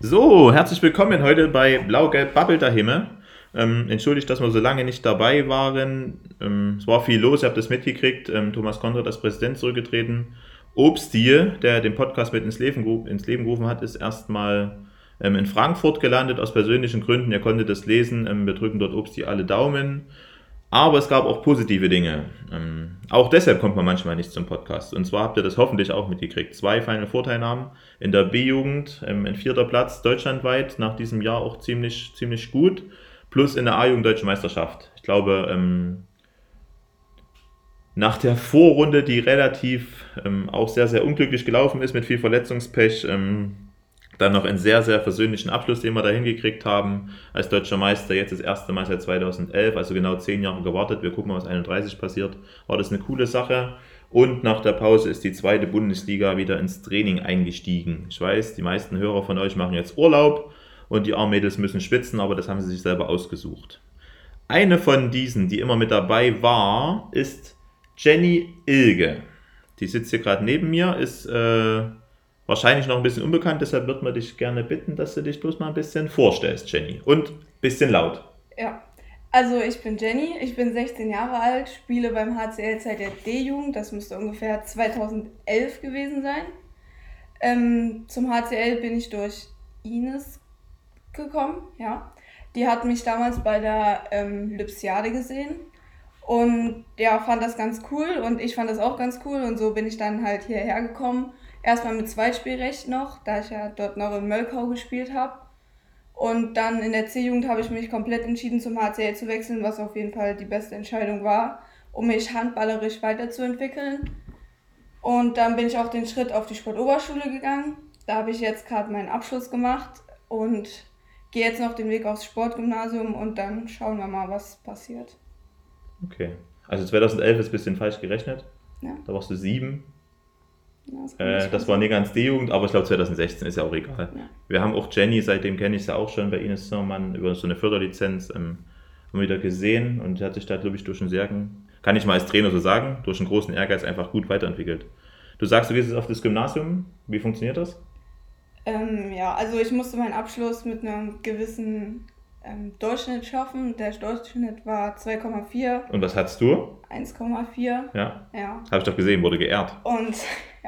So, herzlich willkommen heute bei Blau-Gelb Bubble daheim. Ähm, entschuldigt, dass wir so lange nicht dabei waren. Ähm, es war viel los, ihr habt es mitgekriegt. Ähm, Thomas Konrad als Präsident zurückgetreten. Obstil, der den Podcast mit ins Leben, ins Leben gerufen hat, ist erstmal ähm, in Frankfurt gelandet, aus persönlichen Gründen. Ihr konntet das lesen. Ähm, wir drücken dort Obstil alle Daumen. Aber es gab auch positive Dinge. Ähm, auch deshalb kommt man manchmal nicht zum Podcast. Und zwar habt ihr das hoffentlich auch mitgekriegt. Zwei Final Vorteilnahmen in der B-Jugend, ähm, ein vierter Platz deutschlandweit, nach diesem Jahr auch ziemlich, ziemlich gut. Plus in der A-Jugend Deutsche Meisterschaft. Ich glaube, ähm, nach der Vorrunde, die relativ ähm, auch sehr, sehr unglücklich gelaufen ist, mit viel Verletzungspech, ähm, dann noch einen sehr, sehr versöhnlichen Abschluss, den wir da hingekriegt haben als deutscher Meister. Jetzt das erste Mal seit 2011, also genau zehn Jahre gewartet. Wir gucken mal, was 31 passiert. War das eine coole Sache. Und nach der Pause ist die zweite Bundesliga wieder ins Training eingestiegen. Ich weiß, die meisten Hörer von euch machen jetzt Urlaub und die Armmädels müssen schwitzen, aber das haben sie sich selber ausgesucht. Eine von diesen, die immer mit dabei war, ist Jenny Ilge. Die sitzt hier gerade neben mir, ist äh, wahrscheinlich noch ein bisschen unbekannt, deshalb wird man dich gerne bitten, dass du dich bloß mal ein bisschen vorstellst, Jenny. Und ein bisschen laut. Ja, also ich bin Jenny, ich bin 16 Jahre alt, spiele beim HCL seit der D-Jugend, das müsste ungefähr 2011 gewesen sein. Ähm, zum HCL bin ich durch Ines gekommen, ja. Die hat mich damals bei der ähm, Lipsiade gesehen und ja, fand das ganz cool und ich fand das auch ganz cool und so bin ich dann halt hierher gekommen Erstmal mit Zweitspielrecht noch, da ich ja dort noch in Mölkau gespielt habe. Und dann in der C-Jugend habe ich mich komplett entschieden, zum HCL zu wechseln, was auf jeden Fall die beste Entscheidung war, um mich handballerisch weiterzuentwickeln. Und dann bin ich auch den Schritt auf die Sportoberschule gegangen. Da habe ich jetzt gerade meinen Abschluss gemacht und gehe jetzt noch den Weg aufs Sportgymnasium und dann schauen wir mal, was passiert. Okay. Also 2011 ist ein bisschen falsch gerechnet. Ja. Da warst du sieben. Das, äh, das war nicht ganz die Jugend, aber ich glaube 2016 ist ja auch egal. Ja. Wir haben auch Jenny, seitdem kenne ich sie auch schon bei Ines Zimmermann über so eine Förderlizenz ähm, wieder gesehen und sie hat sich da, glaube ich, durch einen sehr, kann ich mal als Trainer so sagen, durch einen großen Ehrgeiz einfach gut weiterentwickelt. Du sagst, du gehst jetzt auf das Gymnasium. Wie funktioniert das? Ähm, ja, also ich musste meinen Abschluss mit einem gewissen ähm, Durchschnitt schaffen. Der Durchschnitt war 2,4. Und was hattest du? 1,4. Ja. Ja. Habe ich doch gesehen, wurde geehrt. Und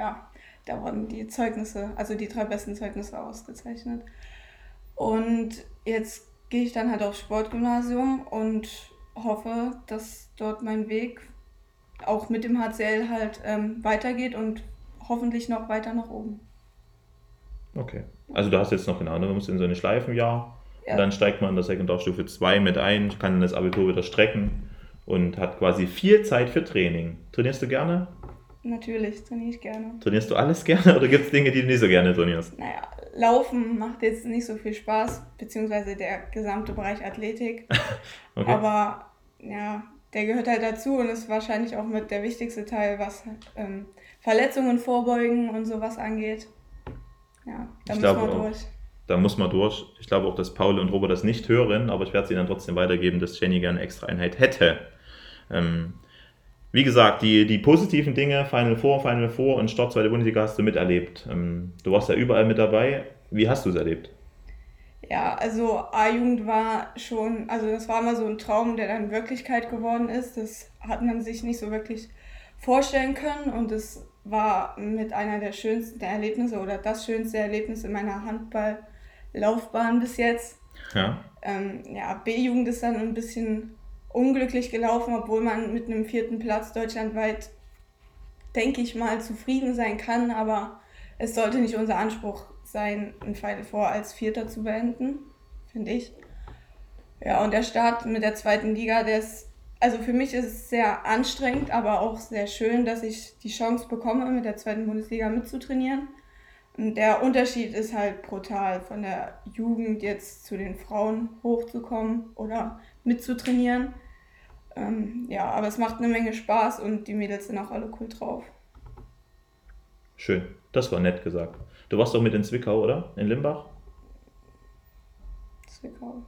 ja, da wurden die Zeugnisse, also die drei besten Zeugnisse ausgezeichnet. Und jetzt gehe ich dann halt aufs Sportgymnasium und hoffe, dass dort mein Weg auch mit dem HCL halt ähm, weitergeht und hoffentlich noch weiter nach oben. Okay. Also du hast jetzt noch genau, du musst in so eine Schleifenjahr ja. und dann steigt man in der Sekundarstufe 2 mit ein, kann das Abitur wieder strecken und hat quasi viel Zeit für Training. Trainierst du gerne? Natürlich, trainiere ich gerne. Trainierst du alles gerne oder gibt es Dinge, die du nicht so gerne trainierst? Naja, Laufen macht jetzt nicht so viel Spaß, beziehungsweise der gesamte Bereich Athletik. okay. Aber ja, der gehört halt dazu und ist wahrscheinlich auch mit der wichtigste Teil, was ähm, Verletzungen vorbeugen und sowas angeht. Ja, da ich muss man durch. Da muss man durch. Ich glaube auch, dass Paul und Robert das nicht hören, aber ich werde sie dann trotzdem weitergeben, dass Jenny gerne eine extra Einheit hätte. Ähm, wie gesagt, die, die positiven Dinge, Final Four, Final Four und Start zweite Bundesliga hast du miterlebt. Ähm, du warst ja überall mit dabei. Wie hast du es erlebt? Ja, also A-Jugend war schon, also das war immer so ein Traum, der dann Wirklichkeit geworden ist. Das hat man sich nicht so wirklich vorstellen können und es war mit einer der schönsten Erlebnisse oder das schönste Erlebnis in meiner Handballlaufbahn bis jetzt. Ja. Ähm, ja, B-Jugend ist dann ein bisschen unglücklich gelaufen, obwohl man mit einem vierten Platz deutschlandweit, denke ich mal, zufrieden sein kann. Aber es sollte nicht unser Anspruch sein, ein Final Four als Vierter zu beenden, finde ich. Ja, und der Start mit der zweiten Liga, der ist, also für mich ist es sehr anstrengend, aber auch sehr schön, dass ich die Chance bekomme, mit der zweiten Bundesliga mitzutrainieren. Und der Unterschied ist halt brutal, von der Jugend jetzt zu den Frauen hochzukommen oder mitzutrainieren. Ähm, ja, aber es macht eine Menge Spaß und die Mädels sind auch alle cool drauf. Schön, das war nett gesagt. Du warst doch mit in Zwickau, oder? In Limbach? Zwickau.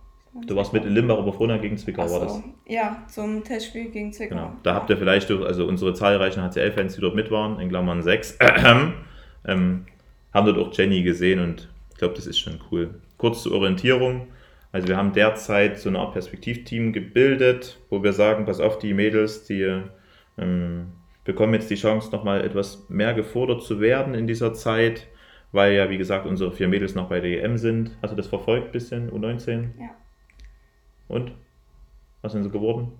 Du warst mit in Limbach, aber vorher gegen Zwickau so. war das. Ja, zum Testspiel gegen Zwickau. Genau. Da habt ihr vielleicht, also unsere zahlreichen HCL-Fans, die dort mit waren, in Klammern 6, ähm, haben dort auch Jenny gesehen und glaube, das ist schon cool. Kurz zur Orientierung. Also wir haben derzeit so eine Art Perspektivteam gebildet, wo wir sagen, pass auf, die Mädels, die ähm, bekommen jetzt die Chance, nochmal etwas mehr gefordert zu werden in dieser Zeit, weil ja, wie gesagt, unsere vier Mädels noch bei der EM sind. Hast du das verfolgt ein bisschen, U19? Ja. Und? Was sind sie geworden?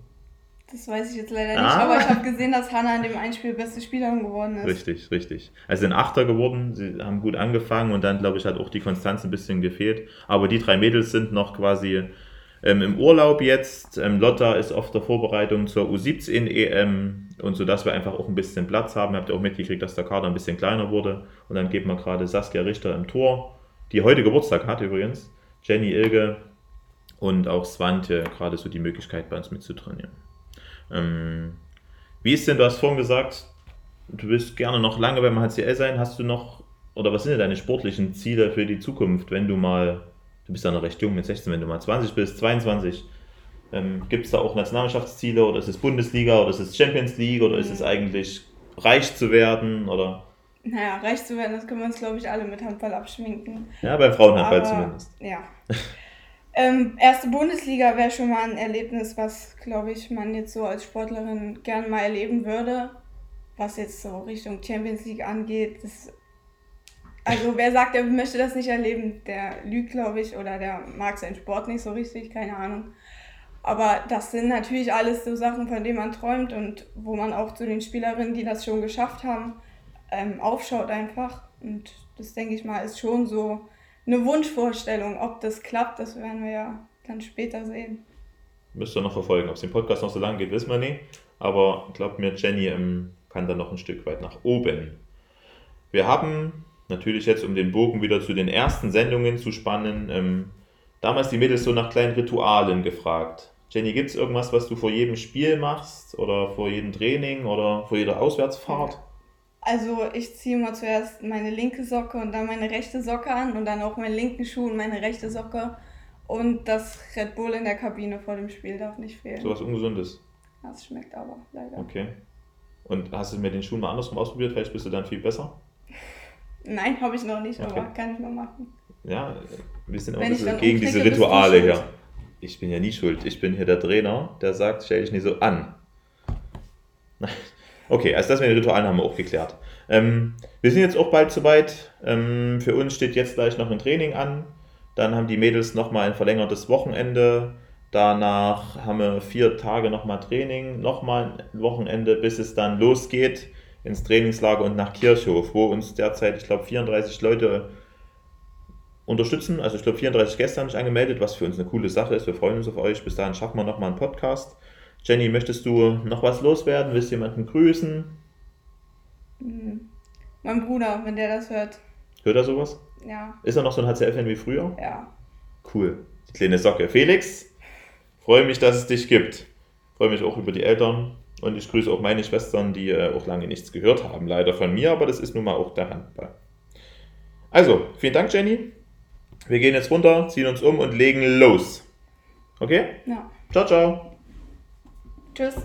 Das weiß ich jetzt leider nicht, ah. aber ich habe gesehen, dass Hanna in dem Einspiel beste Spielerin geworden ist. Richtig, richtig. Also sind Achter geworden, sie haben gut angefangen und dann, glaube ich, hat auch die Konstanz ein bisschen gefehlt. Aber die drei Mädels sind noch quasi ähm, im Urlaub jetzt. Ähm, Lotta ist auf der Vorbereitung zur U17 EM und so, dass wir einfach auch ein bisschen Platz haben. Ihr habt ja auch mitgekriegt, dass der Kader ein bisschen kleiner wurde. Und dann geht man gerade Saskia Richter im Tor, die heute Geburtstag hat übrigens. Jenny Ilge und auch Swantje gerade so die Möglichkeit bei uns mitzutrainieren. Ähm, wie ist denn, du hast vorhin gesagt, du willst gerne noch lange beim HCL sein. Hast du noch, oder was sind denn deine sportlichen Ziele für die Zukunft, wenn du mal du bist ja noch recht jung mit 16, wenn du mal 20 bist, 22. Ähm, Gibt es da auch Nationalmannschaftsziele oder ist es Bundesliga oder ist es Champions League oder mhm. ist es mhm. eigentlich reich zu werden oder? Naja, reich zu werden, das können wir uns glaube ich alle mit Handball abschminken. Ja, beim Frauenhandball Aber, zumindest. Ja. ähm, erste Bundesliga wäre schon mal ein Erlebnis, was glaube ich man jetzt so als Sportlerin gern mal erleben würde. Was jetzt so Richtung Champions League angeht, das also wer sagt, er möchte das nicht erleben, der lügt, glaube ich, oder der mag seinen Sport nicht so richtig, keine Ahnung. Aber das sind natürlich alles so Sachen, von denen man träumt und wo man auch zu den Spielerinnen, die das schon geschafft haben, ähm, aufschaut einfach. Und das denke ich mal ist schon so eine Wunschvorstellung. Ob das klappt, das werden wir ja dann später sehen. Müsst ihr noch verfolgen. Ob es den Podcast noch so lange geht, wissen wir nicht. Aber glaubt mir, Jenny ähm, kann da noch ein Stück weit nach oben. Wir haben natürlich jetzt, um den Bogen wieder zu den ersten Sendungen zu spannen, ähm, damals die Mädels so nach kleinen Ritualen gefragt. Jenny, gibt es irgendwas, was du vor jedem Spiel machst oder vor jedem Training oder vor jeder Auswärtsfahrt? Also ich ziehe mal zuerst meine linke Socke und dann meine rechte Socke an und dann auch meinen linken Schuh und meine rechte Socke. Und das Red Bull in der Kabine vor dem Spiel darf nicht fehlen. So was Ungesundes? Das schmeckt aber leider. Okay. Und hast du mit den Schuhen mal andersrum ausprobiert? Vielleicht bist du dann viel besser? Nein, habe ich noch nicht, okay. aber kann ich mal machen. Ja, wir sind auch ein bisschen gegen diese Rituale hier. Ich bin ja nie schuld. Ich bin hier der Trainer, der sagt, stell dich nicht so an. Okay, also das mit den Ritualen haben wir auch geklärt. Ähm, wir sind jetzt auch bald soweit. Ähm, für uns steht jetzt gleich noch ein Training an. Dann haben die Mädels nochmal ein verlängertes Wochenende. Danach haben wir vier Tage nochmal Training, nochmal ein Wochenende, bis es dann losgeht ins Trainingslager und nach Kirchhof, wo uns derzeit, ich glaube, 34 Leute unterstützen. Also ich glaube, 34 Gäste haben sich angemeldet, was für uns eine coole Sache ist. Wir freuen uns auf euch. Bis dahin schaffen wir nochmal einen Podcast. Jenny, möchtest du noch was loswerden? Willst du jemanden grüßen? Mhm. Mein Bruder, wenn der das hört. Hört er sowas? Ja. Ist er noch so ein HCL-Fan wie früher? Ja. Cool. Die kleine Socke. Felix, freue mich, dass es dich gibt. Freue mich auch über die Eltern. Und ich grüße auch meine Schwestern, die äh, auch lange nichts gehört haben, leider von mir, aber das ist nun mal auch der Handball. Also, vielen Dank, Jenny. Wir gehen jetzt runter, ziehen uns um und legen los. Okay? Ja. Ciao, ciao. Tschüss.